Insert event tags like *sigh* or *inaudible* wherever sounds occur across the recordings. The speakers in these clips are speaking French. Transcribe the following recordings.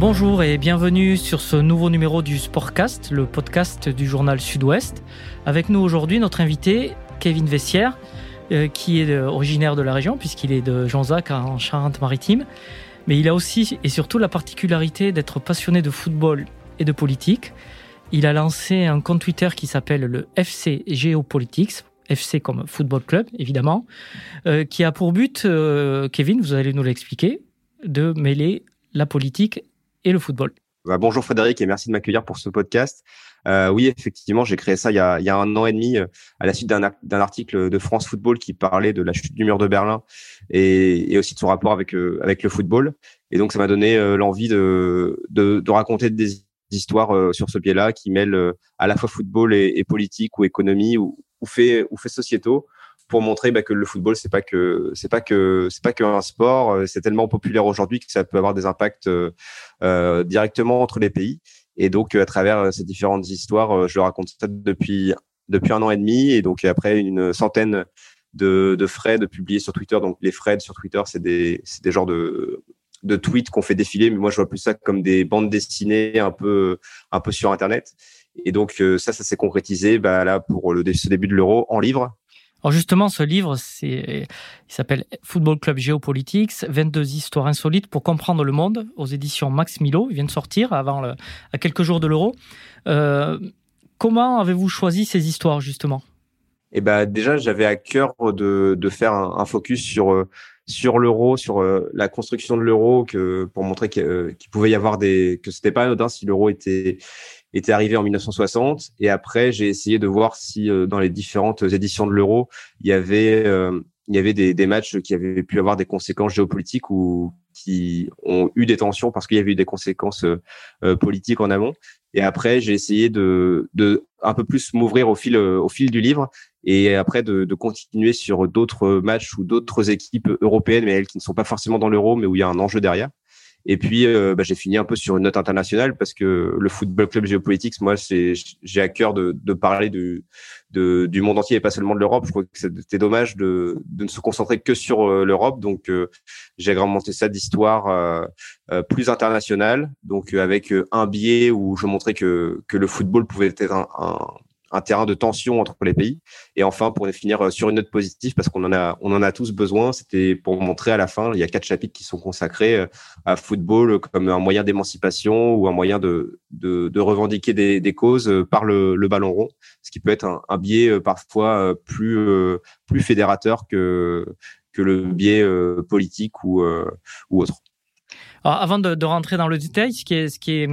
Bonjour et bienvenue sur ce nouveau numéro du Sportcast, le podcast du journal Sud-Ouest. Avec nous aujourd'hui notre invité Kevin Vessière, euh, qui est originaire de la région puisqu'il est de Jonzac en Charente-Maritime. Mais il a aussi et surtout la particularité d'être passionné de football et de politique. Il a lancé un compte Twitter qui s'appelle le FC Geopolitics, FC comme football club évidemment, euh, qui a pour but, euh, Kevin, vous allez nous l'expliquer, de mêler la politique et le football. Bah, bonjour Frédéric et merci de m'accueillir pour ce podcast. Euh, oui, effectivement, j'ai créé ça il y, a, il y a, un an et demi euh, à la suite d'un article de France Football qui parlait de la chute du mur de Berlin et, et aussi de son rapport avec, euh, avec le football. Et donc, ça m'a donné euh, l'envie de, de, de, raconter des histoires sur ce pied-là qui mêlent à la fois football et, et politique ou économie ou, ou fait, ou fait sociétaux pour montrer bah, que le football c'est pas que c'est pas que c'est pas qu'un sport euh, c'est tellement populaire aujourd'hui que ça peut avoir des impacts euh, euh directement entre les pays. Et donc à travers ces différentes histoires je raconte ça depuis depuis un an et demi. Et donc après une centaine de, de de publiés sur Twitter. Donc les threads sur Twitter c'est des c'est des genres de de tweets qu'on fait défiler. Mais moi je vois plus ça comme des bandes dessinées un peu un peu sur internet. Et donc ça ça s'est concrétisé bah, là pour le ce début de l'euro en livre alors justement, ce livre, il s'appelle Football Club Géopolitics, 22 histoires insolites pour comprendre le monde, aux éditions Max Milo. Il vient de sortir avant à quelques jours de l'euro. Euh, comment avez-vous choisi ces histoires justement? Eh ben déjà, j'avais à cœur de, faire un, focus sur euh, l'euro, sur euh, la construction de l'euro, pour montrer qu'il pouvait y avoir des que c'était pas anodin si l'euro était était arrivé en 1960. Et après, j'ai essayé de voir si euh, dans les différentes éditions de l'Euro, il y avait euh, il y avait des, des, matchs qui avaient pu avoir des conséquences géopolitiques ou qui ont eu des tensions parce qu'il y avait eu des conséquences euh, politiques en amont. Et après, j'ai essayé de, de un peu plus m'ouvrir au fil au fil du livre et après de, de continuer sur d'autres matchs ou d'autres équipes européennes, mais elles qui ne sont pas forcément dans l'euro, mais où il y a un enjeu derrière. Et puis, euh, bah, j'ai fini un peu sur une note internationale parce que le Football Club Géopolitiques, moi, c'est, j'ai à cœur de, de parler du, de, du monde entier et pas seulement de l'Europe. Je crois que c'était dommage de, de ne se concentrer que sur euh, l'Europe. Donc, euh, j'ai agrémenté ça d'histoire plus internationale, donc avec un biais où je montrais que, que le football pouvait être un, un un terrain de tension entre les pays. Et enfin, pour finir euh, sur une note positive, parce qu'on en a, on en a tous besoin, c'était pour montrer à la fin, il y a quatre chapitres qui sont consacrés euh, à football comme un moyen d'émancipation ou un moyen de, de, de revendiquer des, des, causes euh, par le, le, ballon rond, ce qui peut être un, un biais parfois plus, plus fédérateur que, que le biais politique ou, ou autre. Alors, avant de, rentrer dans le détail, ce qui est,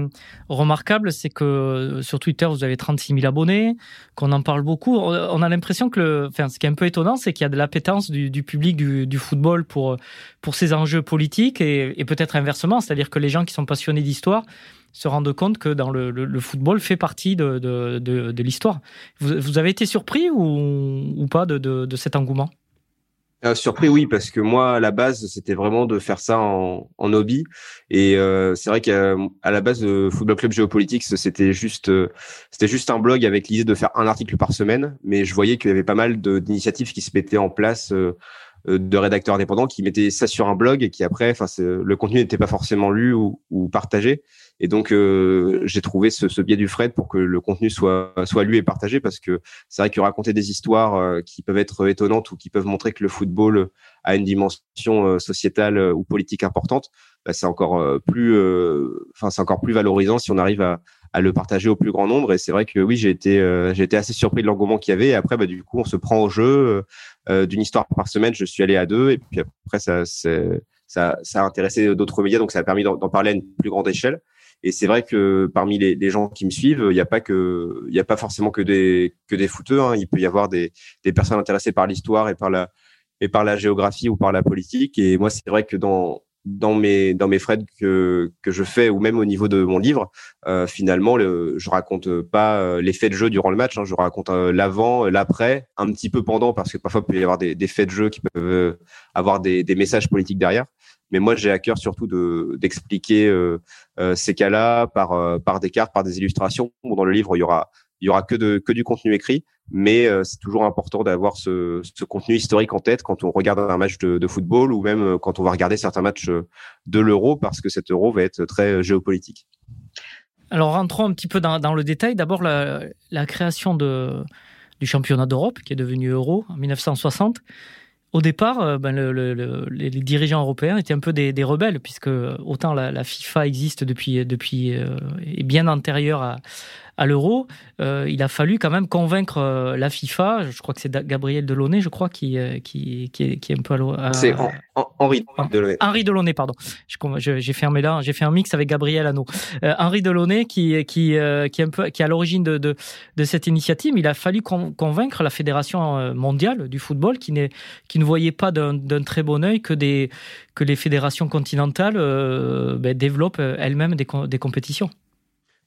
remarquable, c'est que euh, sur Twitter, vous avez 36 000 abonnés, qu'on en parle beaucoup. On a l'impression que, enfin, ce qui est un peu étonnant, c'est qu'il y a de l'appétence du, public du, football pour, pour ces enjeux politiques et, peut-être inversement, c'est-à-dire que les gens qui sont passionnés d'histoire se rendent compte que dans le, football fait partie de, l'histoire. Vous, avez été surpris ou, pas de cet engouement? Euh, surpris, oui, parce que moi, à la base, c'était vraiment de faire ça en, en hobby. Et euh, c'est vrai qu'à la base, de Football Club Géopolitics, c'était juste, euh, c'était juste un blog avec l'idée de faire un article par semaine. Mais je voyais qu'il y avait pas mal d'initiatives qui se mettaient en place euh, de rédacteurs indépendants qui mettaient ça sur un blog et qui après, enfin, le contenu n'était pas forcément lu ou, ou partagé. Et donc, euh, j'ai trouvé ce, ce, biais du Fred pour que le contenu soit, soit lu et partagé parce que c'est vrai que raconter des histoires euh, qui peuvent être étonnantes ou qui peuvent montrer que le football a une dimension euh, sociétale ou politique importante, bah, c'est encore plus, enfin, c'est encore plus valorisant si on arrive à, à, le partager au plus grand nombre. Et c'est vrai que oui, j'ai été, j'ai été assez surpris de l'engouement qu'il y avait. Et après, bah, du coup, on se prend au jeu d'une histoire par semaine. Je suis allé à deux, et puis après, ça, ça, ça a intéressé d'autres médias, donc ça a permis d'en parler à une plus grande échelle. Et c'est vrai que parmi les, gens qui me suivent, il n'y a pas que, il n'y a pas forcément que des que des footeux. Hein. Il peut y avoir des, des personnes intéressées par l'histoire et par la et par la géographie ou par la politique. Et moi, c'est vrai que dans dans mes dans mes frais que que je fais ou même au niveau de mon livre, euh, finalement, le, je raconte pas euh, les faits de jeu durant le match. Hein, je raconte euh, l'avant, l'après, un petit peu pendant parce que parfois il peut y avoir des, des faits de jeu qui peuvent avoir des, des messages politiques derrière. Mais moi, j'ai à cœur surtout de d'expliquer euh, euh, ces cas-là par euh, par des cartes, par des illustrations. Dans le livre, il y aura il y aura que de que du contenu écrit, mais c'est toujours important d'avoir ce, contenu historique en tête quand on regarde un match de, football ou même quand on va regarder certains matchs de l'euro parce que cet euro va être très géopolitique. Alors rentrons un petit peu dans, dans le détail. D'abord la, la création de du championnat d'Europe qui est devenu Euro en 1960 au départ, euh, ben, les dirigeants européens étaient un peu des, rebelles, puisque autant la, FIFA existe depuis, depuis euh, et bien antérieure à, à l'euro, euh, il a fallu quand même convaincre euh, la FIFA. Je crois que c'est Gabriel Delaunay, je crois, qui, euh, qui, qui, est, qui est un peu à. C'est Henri Delaunay. Henri Delaunay, pardon. J'ai fermé là, j'ai fait un mix avec Gabriel Hanot. Henri Delaunay, qui, qui, qui, est un peu, qui est à l'origine de, de, de, cette initiative, il a fallu convaincre la Fédération mondiale du football, qui, qui ne voyait pas d'un très bon œil que, des, que les fédérations continentales ben, développent elles-mêmes des, des compétitions.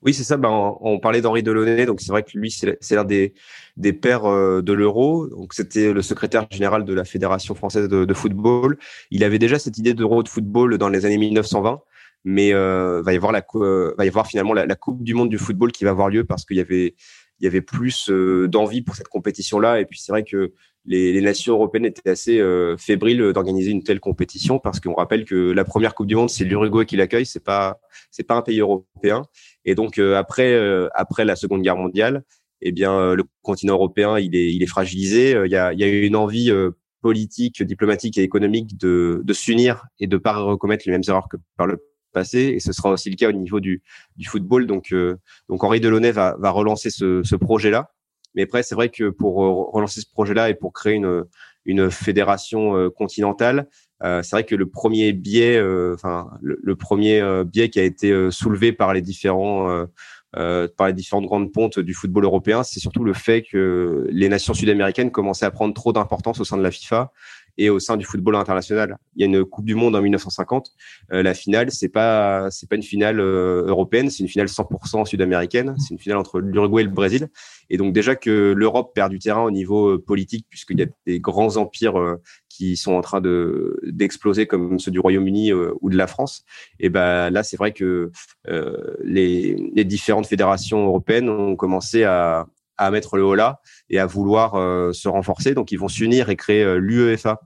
Oui, c'est ça. Ben, on, parlait d'Henri Delaunay, donc c'est vrai que lui, c'est l'un des, des pères euh, de l'euro. Donc c'était le secrétaire général de la Fédération française de, football. Il avait déjà cette idée d'euro de football dans les années 1920, mais euh, va y avoir la euh, va y avoir finalement la, Coupe du monde du football qui va avoir lieu parce qu'il y avait il y avait plus euh, d'envie pour cette compétition-là. Et puis c'est vrai que les, les, nations européennes étaient assez euh, fébriles d'organiser une telle compétition parce qu'on rappelle que la première Coupe du Monde, c'est l'Uruguay qui l'accueille, c'est pas c'est pas un pays européen. Et donc euh, après après la Seconde Guerre mondiale, eh bien le continent européen il est il est fragilisé. Il y a il y a une envie politique, diplomatique et économique de, de s'unir et de pas recommettre les mêmes erreurs que par le passé, et ce sera aussi le cas au niveau du, du football. Donc, euh, donc Henri Delaunay va, va relancer ce, ce projet-là. Mais après, c'est vrai que pour euh, relancer ce projet-là et pour créer une, fédération euh, continentale, c'est vrai que le premier biais, enfin le, premier biais qui a été soulevé par les différents par les différentes grandes pontes du football européen, c'est surtout le fait que les nations sud-américaines commençaient à prendre trop d'importance au sein de la FIFA et au sein du football international. Il y a une Coupe du Monde en 1950. Euh, la finale, c'est pas c'est pas une finale euh, européenne, c'est une finale 100% sud-américaine. C'est une finale entre l'Uruguay et le Brésil. Et donc déjà que l'Europe perd du terrain au niveau euh, politique, puisqu'il y a des grands empires qui sont en train de d'exploser comme ceux du Royaume-Uni ou de la France. Et ben là, c'est vrai que les, les différentes fédérations européennes ont commencé à, à mettre le haut là et à vouloir se renforcer. Donc, ils vont s'unir et créer l'UEFA,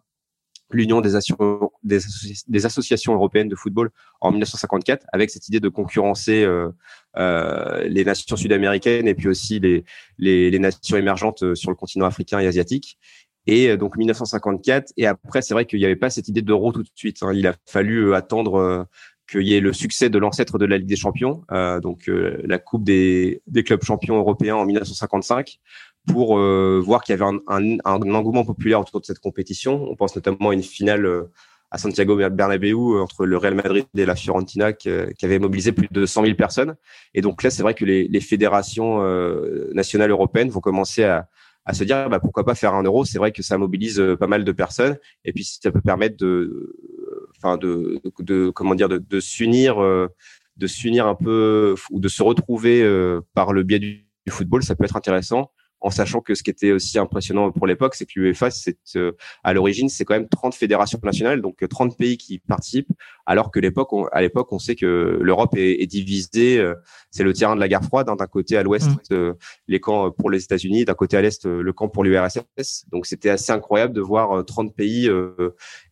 l'Union des, associations européennes de football en 1954 avec cette idée de concurrencer euh, euh, les nations sud-américaines et puis aussi les, nations émergentes euh, sur le continent africain et asiatique. Et donc 1954 et après c'est vrai qu'il n'y avait pas cette idée d'euro tout de suite. Hein. Il a fallu attendre qu'il y ait le succès de l'ancêtre de la Ligue des Champions, donc la Coupe des clubs champions européens en 1955, pour euh, voir qu'il y avait un, un, un, engouement populaire autour de cette compétition. On pense notamment à une finale euh, à Santiago Bernabéu euh, entre le Real Madrid et la Fiorentina qui, qui avait mobilisé plus de 100 000 personnes. Et donc là, c'est vrai que les, les fédérations nationales européennes vont commencer à, à se dire bah, pourquoi pas faire un euro? C'est vrai que ça mobilise pas mal de personnes et puis ça peut permettre de, enfin de, de, comment dire, de, de s'unir, de s'unir un peu ou de se retrouver par le biais du football. Ça peut être intéressant en sachant que ce qui était aussi impressionnant pour l'époque, c'est que l'UEFA, c'est euh, à l'origine, c'est quand même 30 fédérations nationales, donc 30 euh, pays qui participent, alors que l'époque, à l'époque, on sait que l'Europe est, est, divisée. Euh, c'est le terrain de la guerre froide. Hein, d'un côté à l'ouest, mmh. les camps pour les États-Unis, d'un côté à l'est, le camp pour l'URSS. Donc c'était assez incroyable de voir 30 pays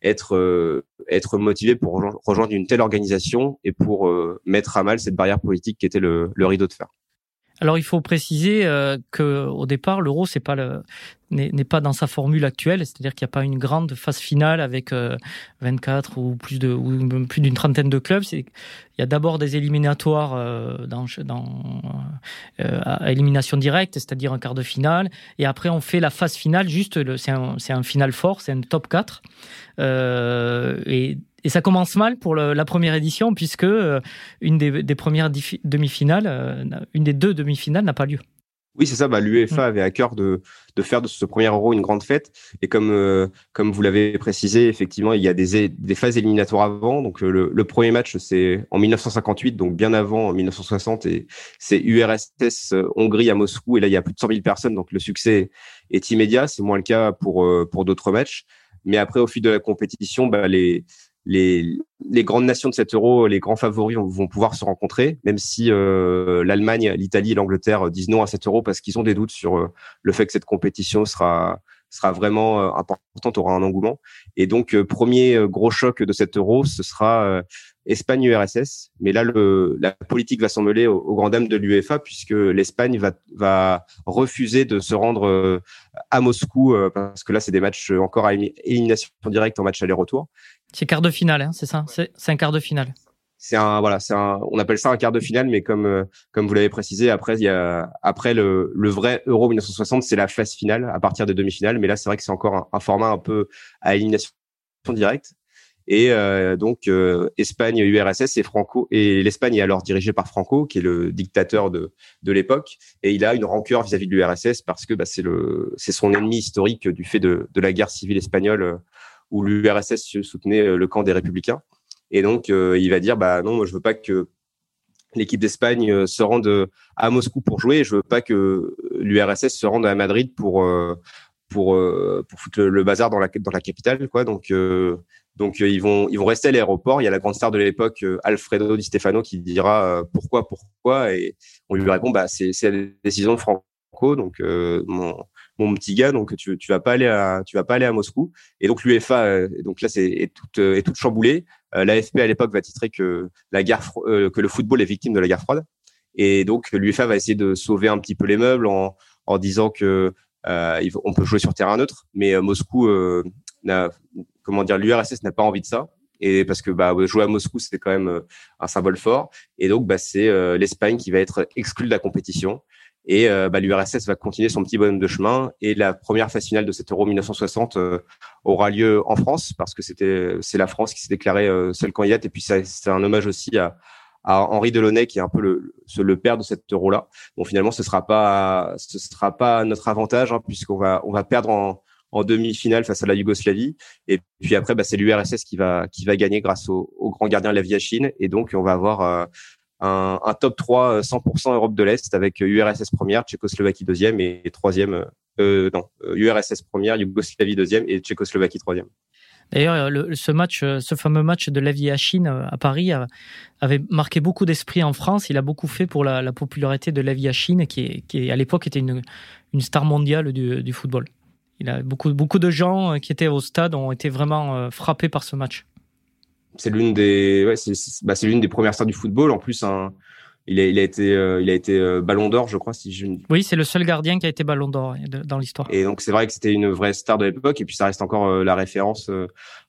être être motivés pour rejoindre une telle organisation et pour mettre à mal cette barrière politique qui était le, le rideau de fer. Alors il faut préciser euh, que au départ l'euro c'est pas le n'est pas dans sa formule actuelle, c'est-à-dire qu'il n'y a pas une grande phase finale avec 24 euh, ou plus de ou plus d'une trentaine de clubs. Il y a d'abord des éliminatoires euh, dans dans euh, à élimination directe, c'est-à-dire un quart de finale, et après on fait la phase finale. Juste c'est un un final fort, c'est un top 4 et et ça commence mal pour la première édition puisque euh, une des, premières demi-finales, euh, une des deux demi-finales n'a pas lieu. Oui, c'est ça. Bah, L'UEFA mm. avait à cœur de, de faire de ce premier Euro une grande fête. Et comme, euh, comme vous l'avez précisé, effectivement, il y a des, des phases éliminatoires avant. Donc, le, le premier match, c'est en 1958, donc bien avant 1960. Et c'est URSS Hongrie à Moscou. Et là, il y a plus de 100 000 personnes. Donc, le succès est immédiat. C'est moins le cas pour, pour d'autres matchs. Mais après, au fil de la compétition, bah, les, les, les grandes nations de cet euro, les grands favoris vont, pouvoir se rencontrer, même si l'Allemagne, l'Italie et l'Angleterre disent non à cet euro parce qu'ils ont des doutes sur le fait que cette compétition sera sera vraiment importante, aura un engouement. Et donc premier gros choc de cet euro, ce sera Espagne URSS. Mais là, le, la politique va s'en mêler aux, aux, grandes dames de l'UEFA puisque l'Espagne va, va refuser de se rendre euh, à Moscou euh, parce que là, c'est des matchs encore à élimination directe en match aller-retour. C'est quart de finale, hein, c'est ça? C'est un quart de finale. C'est un voilà, c'est un, on appelle ça un quart de finale, mais comme euh, comme vous l'avez précisé, après il y a après le, le vrai Euro 1960, c'est la phase finale à partir des demi-finales, mais là c'est vrai que c'est encore un, un format un peu à élimination directe. Et euh, donc euh, Espagne, URSS et Franco et l'Espagne est alors dirigée par Franco, qui est le dictateur de de l'époque, et il a une rancœur vis-à-vis de l'URSS parce que bah, c'est le c'est son ennemi historique du fait de de la guerre civile espagnole euh, où l'URSS soutenait le camp des républicains. Et donc il va dire bah non, moi je veux pas que l'équipe d'Espagne se rende à Moscou pour jouer, je veux pas que l'URSS se rende à Madrid pour pour pour foutre le bazar dans la dans la capitale quoi. Donc donc euh, ils vont ils vont rester à l'aéroport. Il y a la grande star de l'époque, euh, Alfredo Di Stefano, qui dira euh, pourquoi pourquoi et on lui répond bah c'est c'est la décision de Franco. Donc mon mon petit gars, donc tu tu vas pas aller à tu vas pas aller à Moscou. Et donc l'UEFA, donc là c'est est toute est toute chamboulée. L'AFP à l'époque va titrer que la guerre que le football est victime de la guerre froide. Et donc l'UEFA va essayer de sauver un petit peu les meubles en en disant que euh, on peut jouer sur terrain neutre, mais Moscou n'a comment dire, l'URSS n'a pas envie de ça. Et parce que bah, jouer à Moscou, c'est quand même euh, un symbole fort. Et donc, bah, c'est euh, l'Espagne qui va être exclue de la compétition. Et euh, bah, l'URSS va continuer son petit bonhomme de chemin. Et la première phase finale de cet Euro 1960 aura lieu en France parce que c'était c'est la France qui s'est déclarée seule candidate. Et puis c'est un hommage aussi à, à Henri Delaunay qui est un peu le, le père de cet Euro-là. Bon, finalement, ce sera pas ce sera pas notre avantage hein, puisqu'on va on va perdre en en demi-finale face à la Yougoslavie. Et puis après, bah, c'est l'URSS qui va gagner grâce au, grand gardien Chine Et donc, on va avoir euh, un, top 3 100% euh, Europe de l'Est avec URSS première, Tchécoslovaquie deuxième et troisième. Euh, non, URSS première, Yougoslavie deuxième et Tchécoslovaquie troisième. D'ailleurs, ce match, ce fameux match de Chine à Paris avait marqué beaucoup d'esprit en France. Il a beaucoup fait pour la, la popularité de Chine qui, qui à l'époque était une, star mondiale du football. Il a beaucoup, beaucoup de gens euh, qui étaient au stade ont été vraiment euh, frappés par ce match. C'est l'une des, ouais, c'est, bah, l'une des premières stars du football. En plus, il a, il a été, euh, il a été Ballon d'Or, je crois, si je. Oui, c'est le seul gardien qui a été Ballon d'Or dans l'histoire. Et donc c'est vrai que c'était une vraie star de l'époque, et puis ça reste encore la référence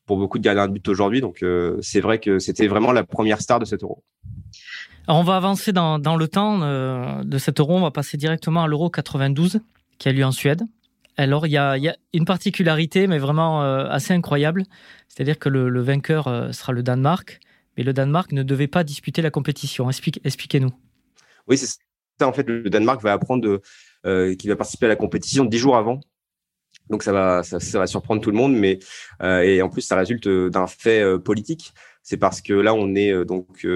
pour beaucoup de gardiens de but aujourd'hui. Donc c'est vrai que c'était vraiment la première star de cet Euro. Alors on va avancer dans, dans le temps de cet Euro. On va passer directement à l'Euro 92 qui a lieu en Suède. Alors, il y a, une particularité, mais vraiment euh, assez incroyable. C'est-à-dire que le, vainqueur euh, sera le Danemark, mais le Danemark ne devait pas disputer la compétition. Expliquez-nous. Oui, c'est ça. En fait, le Danemark va apprendre euh, qu'il va participer à la compétition dix jours avant. Donc ça va, ça, va surprendre tout le monde, mais et en plus ça résulte d'un fait politique. C'est parce que là on est donc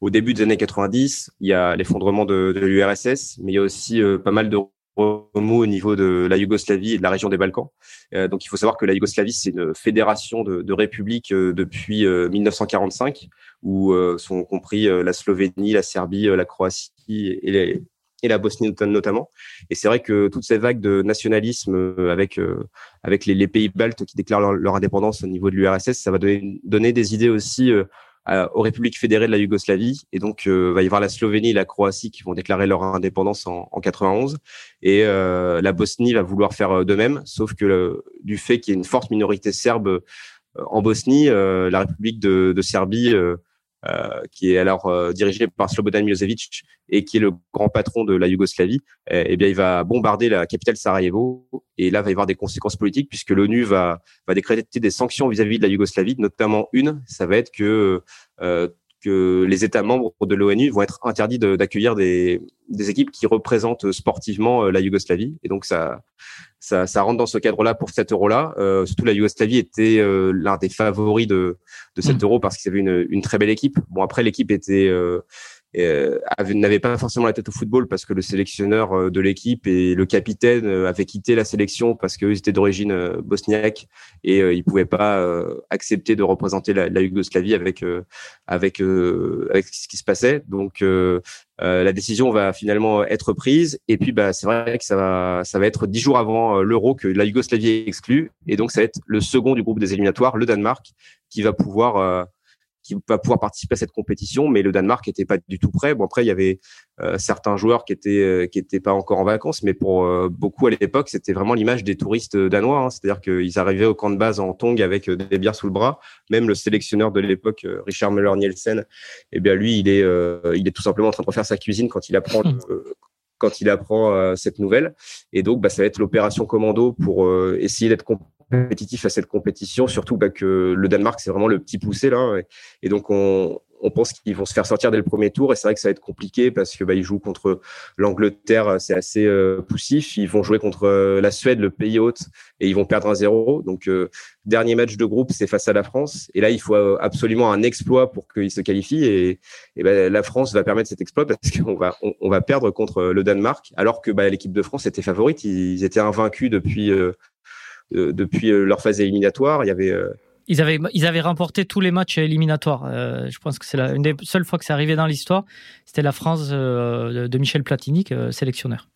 au début des années 90, il y a l'effondrement de, de l'URSS, mais il y a aussi pas mal de remous au niveau de la Yougoslavie et de la région des Balkans. Euh, donc il faut savoir que la Yougoslavie, c'est une fédération de, de républiques euh, depuis 1945, euh, où sont compris la Slovénie, la Serbie, la Croatie et, les, et la Bosnie notamment. Et c'est vrai que toutes ces vagues de nationalisme avec avec les, les pays baltes qui déclarent leur, leur, indépendance au niveau de l'URSS, ça va donner, donner des idées aussi aux républiques fédérées de la Yougoslavie. Et donc, euh, va y avoir la Slovénie et la Croatie qui vont déclarer leur indépendance en, en 91. Et euh, la Bosnie va vouloir faire euh, de même, sauf que du fait qu'il y ait une forte minorité serbe euh, en Bosnie, la République de, de Serbie euh, qui est alors euh, dirigé par Slobodan Milosevic et qui est le grand patron de la Yougoslavie, eh, eh bien, il va bombarder la capitale Sarajevo. Et là, va y avoir des conséquences politiques puisque l'ONU va, va décréter des sanctions vis-à-vis de la Yougoslavie, notamment une, ça va être que euh, que les États membres de l'ONU vont être interdits d'accueillir des, des, équipes qui représentent sportivement la Yougoslavie. Et donc ça, ça, ça rentre dans ce cadre-là pour cet euro-là. Euh, surtout la Yougoslavie était euh, l'un des favoris de, de cet mm. euro parce qu'ils avaient une, une très belle équipe. Bon après l'équipe était euh, euh, n'avait pas forcément la tête au football parce que le sélectionneur euh, de l'équipe et le capitaine euh, avaient quitté la sélection parce qu'eux étaient d'origine bosniaque et ils pouvaient pas accepter de représenter la, la Yougoslavie avec avec avec ce qui se passait. Donc la décision va finalement être prise et puis bah c'est vrai que ça va ça va être dix jours avant l'Euro que la Yougoslavie est exclue et donc ça va être le second du groupe des éliminatoires, le Danemark, qui va pouvoir qui va pouvoir participer à cette compétition, mais le Danemark n'était pas du tout prêt. Bon après il y avait euh, certains joueurs qui étaient euh, qui étaient pas encore en vacances, mais pour euh, beaucoup à l'époque c'était vraiment l'image des touristes danois, hein. c'est-à-dire qu'ils arrivaient au camp de base en tong avec des bières sous le bras. Même le sélectionneur de l'époque, Richard Müller Nielsen, eh bien lui il est il est tout simplement en train de refaire sa cuisine quand il apprend quand il apprend cette nouvelle. Et donc, bah, ça va être l'opération commando pour essayer d'être compétitif à cette compétition, surtout bah, que le Danemark, c'est vraiment le petit poussé là. Et, donc, on, on pense qu'ils vont se faire sortir dès le premier tour. Et c'est vrai que ça va être compliqué parce que bah, ils jouent contre l'Angleterre, c'est assez euh, poussif. Ils vont jouer contre euh, la Suède, le pays hôte, et ils vont perdre un 0 Donc, euh, dernier match de groupe, c'est face à la France. Et là, il faut absolument un exploit pour qu'ils se qualifient. Et, et bah, la France va permettre cet exploit parce qu'on va, on, va perdre contre le Danemark, alors que bah, l'équipe de France était favorite. Ils étaient invaincus depuis euh, depuis euh, leur phase éliminatoire. Il y avait euh, ils avaient, ils avaient remporté tous les matchs éliminatoires. je pense que c'est une des seules fois que c'est arrivé dans l'histoire. C'était la France de Michel Platini, sélectionneur.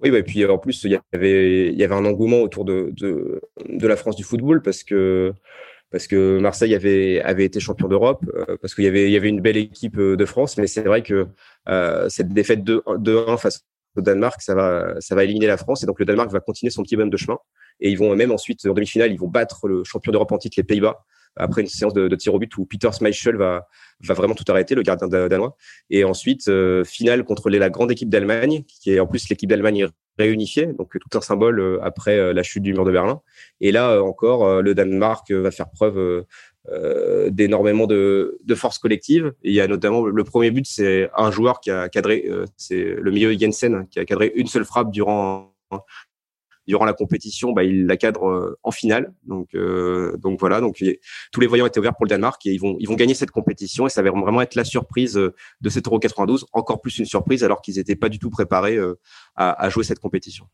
Oui, et puis en plus, il y avait, il y avait un engouement autour de, de, de la France du football parce que, parce que Marseille avait, avait été champion d'Europe, parce qu'il y avait, il y avait une belle équipe de France, mais c'est vrai que cette défaite 2-1 face au Danemark, ça va, ça va éliminer la France, et donc le Danemark va continuer son petit bonhomme de chemin. Et ils vont même ensuite, en demi-finale, ils vont battre le champion d'Europe en titre, les Pays-Bas, après une séance de, de tir au but où Peter Schmeichel va, va vraiment tout arrêter, le gardien danois. Et ensuite, euh, finale contre la grande équipe d'Allemagne, qui est en plus l'équipe d'Allemagne réunifiée, donc tout un symbole euh, après euh, la chute du mur de Berlin. Et là encore, le Danemark va faire preuve d'énormément de, de, force collective. Il y a notamment le premier but, c'est un joueur qui a cadré, c'est le milieu Jensen, qui a cadré une seule frappe durant durant la compétition, bah, il la cadre euh, en finale. Donc, euh, donc voilà. Donc tous les voyants étaient ouverts pour le Danemark et ils vont, ils vont gagner cette compétition et ça va vraiment être la surprise euh, de cet Euro 92. Encore plus une surprise alors qu'ils n'étaient pas du tout préparés à, jouer cette compétition.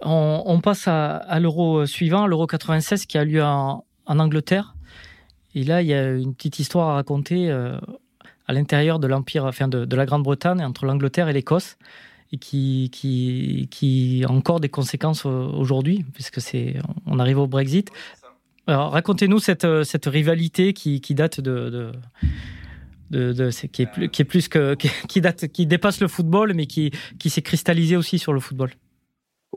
On, passe à, l'Euro suivant, l'Euro 96 qui a lieu en, Angleterre. Et là, il y a une petite histoire à raconter à l'intérieur de l'empire, enfin de, de la Grande-Bretagne, entre l'Angleterre et l'Écosse et qui, qui, qui a encore des conséquences aujourd'hui, puisque c'est, on arrive au Brexit. Alors, racontez-nous cette, cette rivalité qui, qui date de, de, de, de qui, est plus, qui est plus que *laughs* qui, date, qui dépasse le football, mais qui, qui s'est cristallisée aussi sur le football.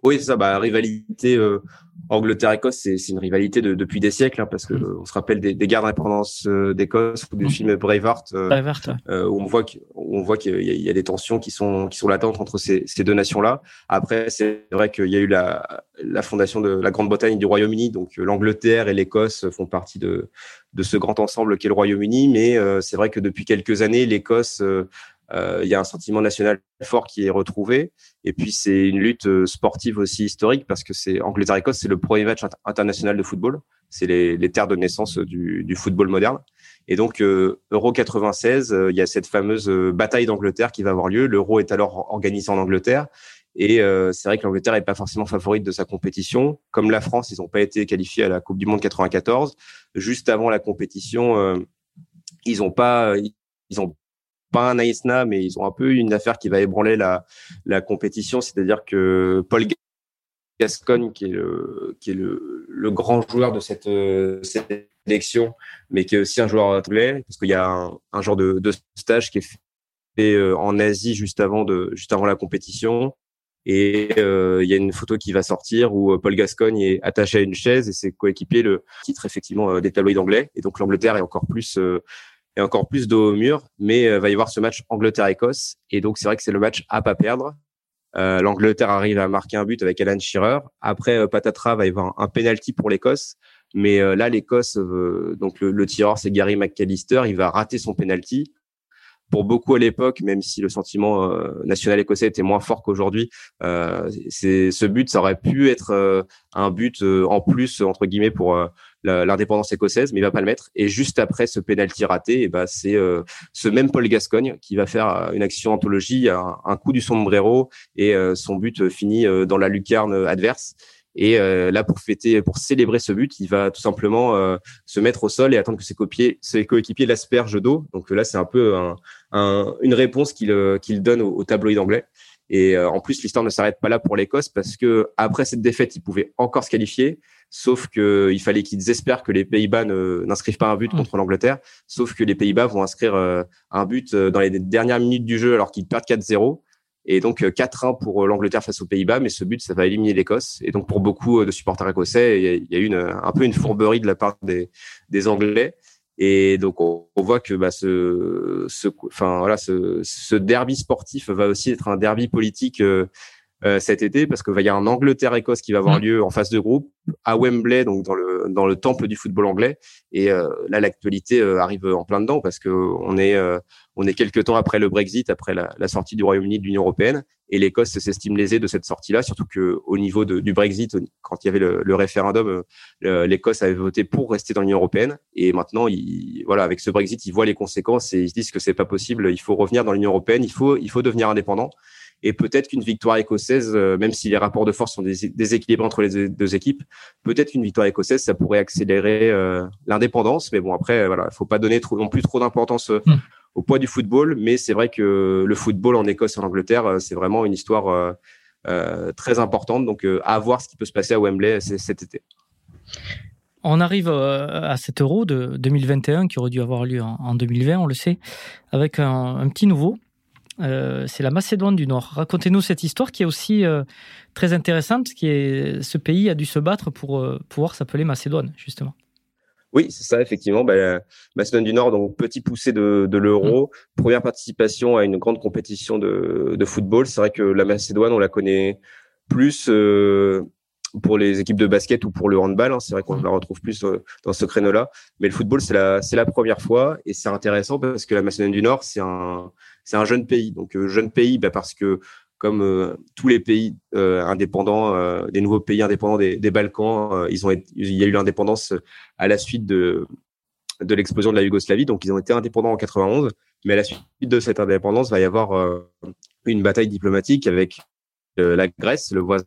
Oui, c'est ça. Bah, rivalité euh, Angleterre-Écosse, c'est, c'est une rivalité de, depuis des siècles, hein, parce que mm. on se rappelle des, des guerres d'indépendance euh, d'Écosse ou du mm. film Braveheart, euh, Braveheart euh, où on voit qu'il, on voit qu'il y, a, il y a des tensions qui sont qui sont latentes entre ces, ces deux nations-là. Après, c'est vrai qu'il y a eu la, la fondation de la Grande-Bretagne et du Royaume-Uni, donc l'Angleterre et l'Écosse font partie de de ce grand ensemble qu'est le Royaume-Uni, mais c'est vrai que depuis quelques années, l'Écosse euh, il y a un sentiment national fort qui est retrouvé. Et puis c'est une lutte euh, sportive aussi historique parce que c'est Angleterre-Écosse, c'est le premier match international de football. C'est les, les, terres de naissance du, du football moderne. Et donc euh, Euro 96, il y a cette fameuse bataille d'Angleterre qui va avoir lieu. L'Euro est alors organisé en Angleterre. Et c'est vrai que l'Angleterre n'est pas forcément favorite de sa compétition. Comme la France, ils n'ont pas été qualifiés à la Coupe du Monde 94. Juste avant la compétition, ils n'ont pas, ils ont pas un Aïsna, mais ils ont un peu une affaire qui va ébranler la, la compétition, c'est-à-dire que Paul Gascogne, qui est le, qui est le, le grand joueur de cette, cette élection, mais qui est aussi un joueur anglais, parce qu'il y a un, un, genre de, de stage qui est fait euh, en Asie juste avant de, juste avant la compétition. Et euh, il y a une photo qui va sortir où Paul Gascogne est attaché à une chaise et ses coéquipiers le titre effectivement euh, des tabloïds anglais. Et donc l'Angleterre est encore plus encore plus dos au mur. Mais euh, va y avoir ce match Angleterre-Écosse. Et donc, c'est vrai que c'est le match à pas perdre. Euh, L'Angleterre arrive à marquer un but avec Alan Shearer. Après, euh, Patatra va y avoir un, penalty pour l'Écosse. Mais là, l'Écosse, donc le, tireur, c'est Gary McAllister. Il va rater son penalty. Pour beaucoup à l'époque, même si le sentiment national écossais était moins fort qu'aujourd'hui, c'est ce but, ça aurait pu être un but en plus entre guillemets pour l'indépendance écossaise, mais il va pas le mettre. Et juste après ce penalty raté, et bah, c'est euh, ce même Paul Gascogne qui va faire euh, une action anthologie, un, coup du sombrero, et euh, son but finit dans la lucarne adverse. Et là, pour fêter, pour célébrer ce but, il va tout simplement se mettre au sol et attendre que ses, copiers, ses coéquipiers l'aspergent d'eau. Donc là, c'est un peu un, une réponse qu'il donne au, au tabloïd anglais. Et en plus, l'histoire ne s'arrête pas là pour l'Écosse parce que après cette défaite, il pouvait encore se qualifier. Sauf que il fallait qu'ils espèrent que les Pays-Bas n'inscrivent pas un but contre l'Angleterre. Sauf que les Pays-Bas vont inscrire euh, un but euh, dans les dernières minutes du jeu alors qu'ils perdent 4-0. Et donc 4-1 euh, pour l'Angleterre face aux Pays-Bas, mais ce but, ça va éliminer l'Écosse. Et donc pour beaucoup de supporters écossais, il y a, eu un peu une fourberie de la part des, des Anglais. Et donc on, voit que bah, ce, ce, enfin voilà, ce, ce derby sportif va aussi être un derby politique euh, cet été parce qu'il va y avoir un Angleterre-Écosse qui va avoir mmh. lieu en phase de groupe à Wembley, donc dans le dans le temple du football anglais. Et euh, là, l'actualité euh, arrive en plein dedans parce que on est on est quelques temps après le Brexit, après la, la sortie du Royaume-Uni de l'Union européenne, et l'Écosse s'estime lésée de cette sortie-là, surtout que au niveau de, du Brexit, quand il y avait le, le référendum, l'Écosse avait voté pour rester dans l'Union européenne, et maintenant, il, voilà, avec ce Brexit, ils voient les conséquences et ils se disent que c'est pas possible, il faut revenir dans l'Union européenne, il faut il faut devenir indépendant. Et peut-être qu'une victoire écossaise, euh, même si les rapports de force sont déséquilibrés entre les deux équipes, peut-être qu'une victoire écossaise, ça pourrait accélérer euh, l'indépendance. Mais bon, après, voilà, il faut pas donner trop, non plus trop d'importance euh, hmm. au poids du football. Mais c'est vrai que le football en Écosse et en Angleterre, c'est vraiment une histoire très importante. Donc, à voir ce qui peut se passer à Wembley cet été. On arrive à cet euro de 2021 qui aurait dû avoir lieu en 2020, on le sait, avec un petit nouveau, euh, c'est la Macédoine du Nord. Racontez-nous cette histoire qui est aussi euh, très intéressante, qui est ce pays a dû se battre pour euh, pouvoir s'appeler Macédoine, justement. Oui, c'est ça, effectivement. Bah, Macédoine du Nord, donc petit poussé de, l'euro, mmh. première participation à une grande compétition de, football. C'est vrai que la Macédoine, on la connaît plus pour les équipes de basket ou pour le handball. Hein. C'est vrai qu'on mmh. la retrouve plus dans ce créneau-là. Mais le football, c'est la, c'est la première fois et c'est intéressant parce que la Macédoine du Nord, c'est un, c'est un jeune pays. Donc euh, jeune pays, bah, parce que comme euh, tous les pays euh, indépendants, des nouveaux pays indépendants des, Balkans, ils ont il y a eu l'indépendance à la suite de de l'explosion de la Yougoslavie. Donc ils ont été indépendants en 91, mais à la suite de cette indépendance, va y avoir une bataille diplomatique avec la Grèce, le voisin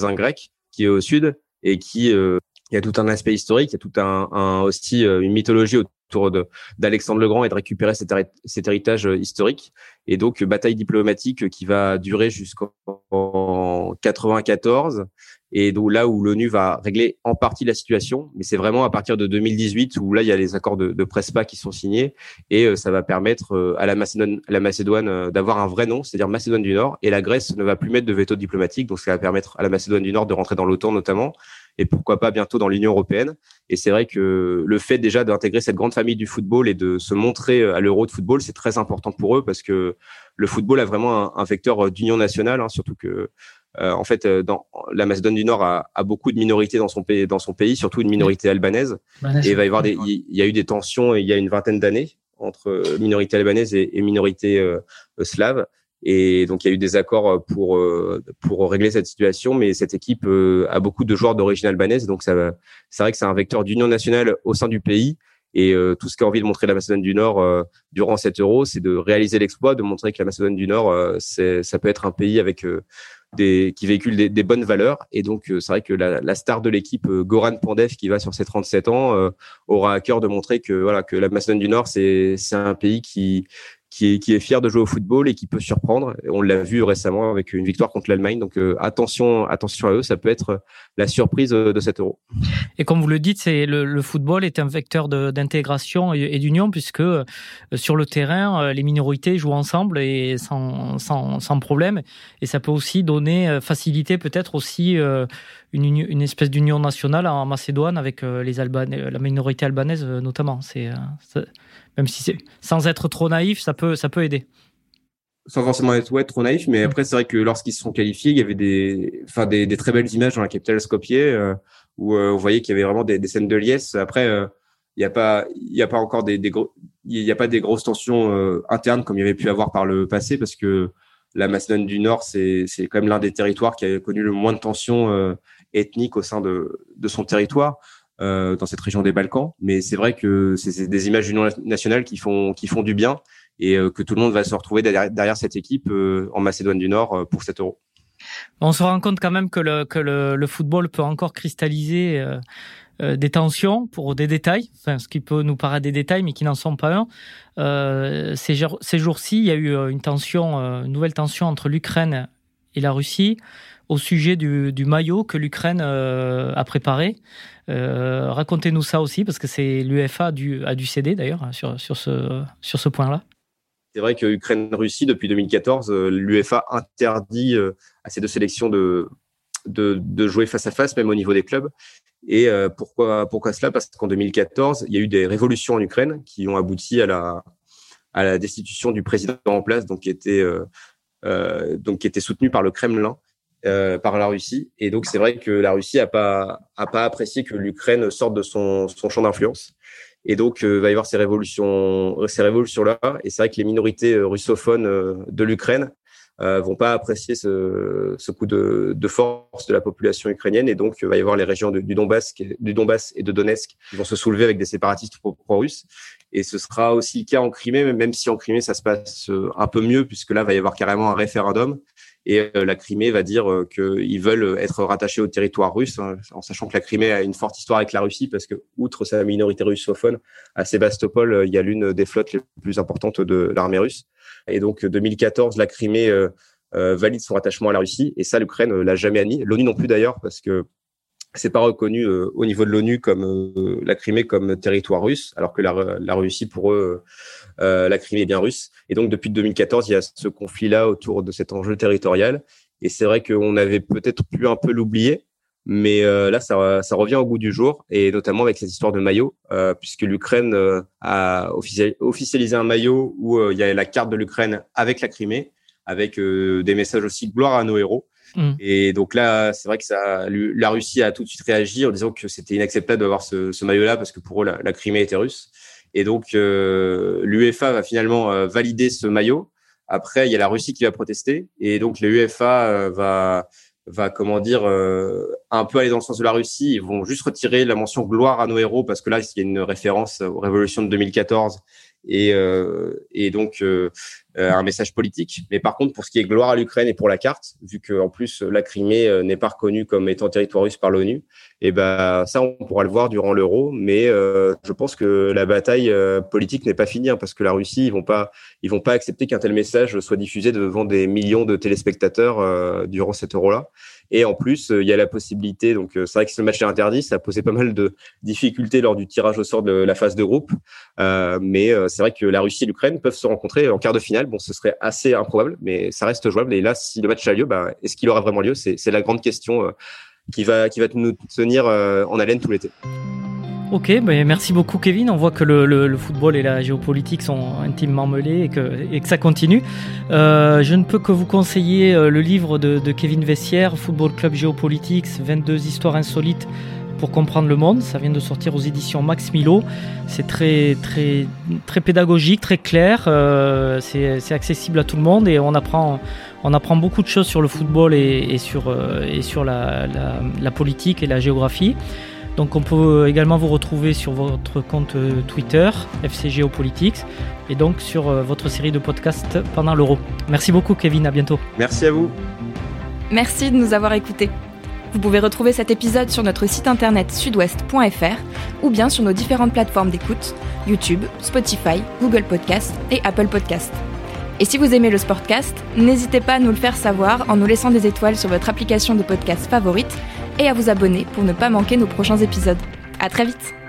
grec qui est au sud et qui il y a tout un aspect historique, il y a tout un, un aussi une mythologie d'Alexandre le Grand et de récupérer cet, héritage euh, historique. Et donc, euh, bataille diplomatique qui va durer jusqu'en 94 et donc là où l'ONU va régler en partie la situation, mais c'est vraiment à partir de 2018 où là il y a les accords de, Prespa qui sont signés et euh, ça va permettre à la Macédoine, la Macédoine d'avoir un vrai nom, c'est-à-dire Macédoine du Nord, et la Grèce ne va plus mettre de veto diplomatique, donc ça va permettre à la Macédoine du Nord de rentrer dans l'OTAN notamment et pourquoi pas bientôt dans l'Union européenne. Et c'est vrai que le fait déjà d'intégrer cette grande famille du football et de se montrer à l'Euro de football, c'est très important pour eux parce que le football a vraiment un, vecteur d'union nationale, hein, surtout que euh, en fait, euh, dans la Macédoine du Nord a, a, beaucoup de minorités dans son pays, dans son pays, surtout une minorité albanaise. et il va y avoir des, il y a eu des tensions il y a une vingtaine d'années entre minorité albanaise et, et minorité euh, slave. Et donc, il y a eu des accords euh, pour euh, pour régler cette situation, mais cette équipe euh, a beaucoup de joueurs d'origine albanaise, donc ça, c'est vrai que c'est un vecteur d'union nationale au sein du pays. Et tout ce qu'a envie de montrer la Macédoine du Nord durant cet Euro, c'est de réaliser l'exploit, de montrer que la Macédoine du Nord, c'est, ça peut être un pays avec des, qui véhicule des, des, bonnes valeurs. Et donc, c'est vrai que la, la star de l'équipe, Goran Pandev, qui va sur ses 37 ans, aura à cœur de montrer que voilà que la Macédoine du Nord, c'est un pays qui qui est, fier de jouer au football et qui peut surprendre. On l'a vu récemment avec une victoire contre l'Allemagne. Donc euh, attention, attention à eux, ça peut être la surprise de cet euro. Et comme vous le dites, c'est le, football est un vecteur d'intégration et, d'union puisque euh, sur le terrain, euh, les minorités jouent ensemble et sans, sans, problème. Et ça peut aussi donner, faciliter peut-être aussi une, une espèce d'union nationale en Macédoine avec les Albanais, la minorité albanaise notamment. C'est même si c'est sans être trop naïf, ça peut, ça peut aider. Sans forcément être ouais, trop naïf, mais après c'est vrai que lorsqu'ils se sont qualifiés, il y avait des, enfin des, des très belles images dans la capitale Skopje euh, où euh, on voyait qu'il y avait vraiment des, des, scènes de liesse. Après, euh, il n'y a pas, il y a pas encore des, des il y a pas des grosses tensions internes comme il y avait pu avoir par le passé parce que la Macédoine du Nord, c'est quand même l'un des territoires qui a connu le moins de tensions ethniques au sein de, de son territoire. Euh, dans cette région des Balkans. Mais c'est vrai que c'est des images d'union nationale qui font qui font du bien et euh, que tout le monde va se retrouver derrière, cette équipe euh, en Macédoine du Nord pour cet Euro. On se rend compte quand même que le football peut encore cristalliser. des tensions pour des détails, enfin ce qui peut nous paraître des détails mais qui n'en sont pas un. Ces, ces jours-ci, il y a eu une tension, une nouvelle tension entre l'Ukraine et la Russie au sujet du, maillot que l'Ukraine a préparé. Euh, racontez-nous ça aussi, parce que c'est l'UEFA a dû, céder d'ailleurs sur, sur ce, point-là. C'est vrai que Ukraine-Russie, depuis 2014, euh, l'UEFA interdit euh, à ces deux sélections de, jouer face à face, même au niveau des clubs. Et pourquoi, cela? Parce qu'en 2014, il y a eu des révolutions en Ukraine qui ont abouti à la, destitution du président en place, euh, donc qui était soutenu par le Kremlin euh, par la Russie. Et donc, c'est vrai que la Russie a pas, a pas apprécié que l'Ukraine sorte de son, son champ d'influence. Et donc, il euh, va y avoir ces révolutions, ces révolutions-là. Et c'est vrai que les minorités euh, russophones de l'Ukraine euh, vont pas apprécier ce, ce coup de, de, force de la population ukrainienne. Et donc, il va y avoir les régions du, Donbass, du Donbass et de Donetsk qui vont se soulever avec des séparatistes pro-russes. Et ce sera aussi le cas en Crimée, même si en Crimée, ça se passe un peu mieux, puisque là, il va y avoir carrément un référendum et euh, la Crimée va dire euh, qu'ils veulent être rattachés au territoire russe, hein, en sachant que la Crimée a une forte histoire avec la Russie, parce que outre sa minorité russophone, à Sébastopol, euh, il y a l'une des flottes les plus importantes de l'armée russe. Et donc 2014, la Crimée valide son rattachement à la Russie, et ça, l'Ukraine l'a jamais admis. L'ONU non plus d'ailleurs, parce que c'est pas reconnu au niveau de l'ONU comme la Crimée comme territoire russe, alors que la, la Russie pour eux euh, la Crimée est bien russe. Et donc, depuis 2014, il y a ce conflit-là autour de cet enjeu territorial. Et c'est vrai qu'on avait peut-être pu un peu l'oublier, mais euh, là, ça, ça, revient au goût du jour, et notamment avec cette histoire de maillot, euh, puisque l'Ukraine euh, a officialisé un maillot où euh, il y a la carte de l'Ukraine avec la Crimée, avec des messages aussi gloire à nos héros. Mm. Et donc là, c'est vrai que ça, la Russie a tout de suite réagi en disant que c'était inacceptable d'avoir ce, ce maillot-là parce que pour eux, la, la Crimée était russe. Et donc, euh, l'UEFA va finalement euh, valider ce maillot. Après, il y a la Russie qui va protester. Et donc, l'UEFA euh, va, va, comment dire, un peu aller dans le sens de la Russie. Ils vont juste retirer la mention gloire à nos héros parce que là, il y a une référence aux révolutions de 2014 et, euh, et donc euh, euh, un message politique. Mais par contre, pour ce qui est gloire à l'Ukraine et pour la carte, vu que en plus la Crimée n'est pas reconnue comme étant territoire russe par l'ONU, et eh ben ça on pourra le voir durant l'Euro. Mais je pense que la bataille politique n'est pas finie hein, parce que la Russie ils vont pas ils vont pas accepter qu'un tel message soit diffusé devant des millions de téléspectateurs durant cet Euro-là. Et en plus, il y a la possibilité, donc c'est vrai que ce match est interdit, ça a posé pas mal de difficultés lors du tirage au sort de la phase de groupe. Euh, mais c'est vrai que la Russie et l'Ukraine peuvent se rencontrer en quart de finale. Bon, ce serait assez improbable, mais ça reste jouable. Et là, si le match a lieu, bah, est-ce qu'il aura vraiment lieu? C'est la grande question euh, qui va qui va nous tenir euh, en haleine tout l'été. Ok, ben merci beaucoup Kevin. On voit que le, football et la géopolitique sont intimement mêlés et que, et que ça continue. Euh, je ne peux que vous conseiller le livre de, de Kevin Vessière, Football Club Géopolitics, 22 histoires insolites pour comprendre le monde. Ça vient de sortir aux éditions Max Milo. C'est très, très, très pédagogique, très clair. Euh, c'est accessible à tout le monde et on apprend, on apprend beaucoup de choses sur le football et, sur, euh, et sur la, la, politique et la géographie. Donc on peut également vous retrouver sur votre compte Twitter, FC Geopolitics, et donc sur euh, votre série de podcasts pendant l'Euro. Merci beaucoup Kevin, à bientôt. Merci à vous. Merci de nous avoir écoutés. Vous pouvez retrouver cet épisode sur notre site internet sudouest.fr ou bien sur nos différentes plateformes d'écoute YouTube, Spotify, Google Podcast et Apple Podcast. Et si vous aimez le Sportcast, n'hésitez pas à nous le faire savoir en nous laissant des étoiles sur votre application de podcast favorite et à vous abonner pour ne pas manquer nos prochains épisodes. À très vite!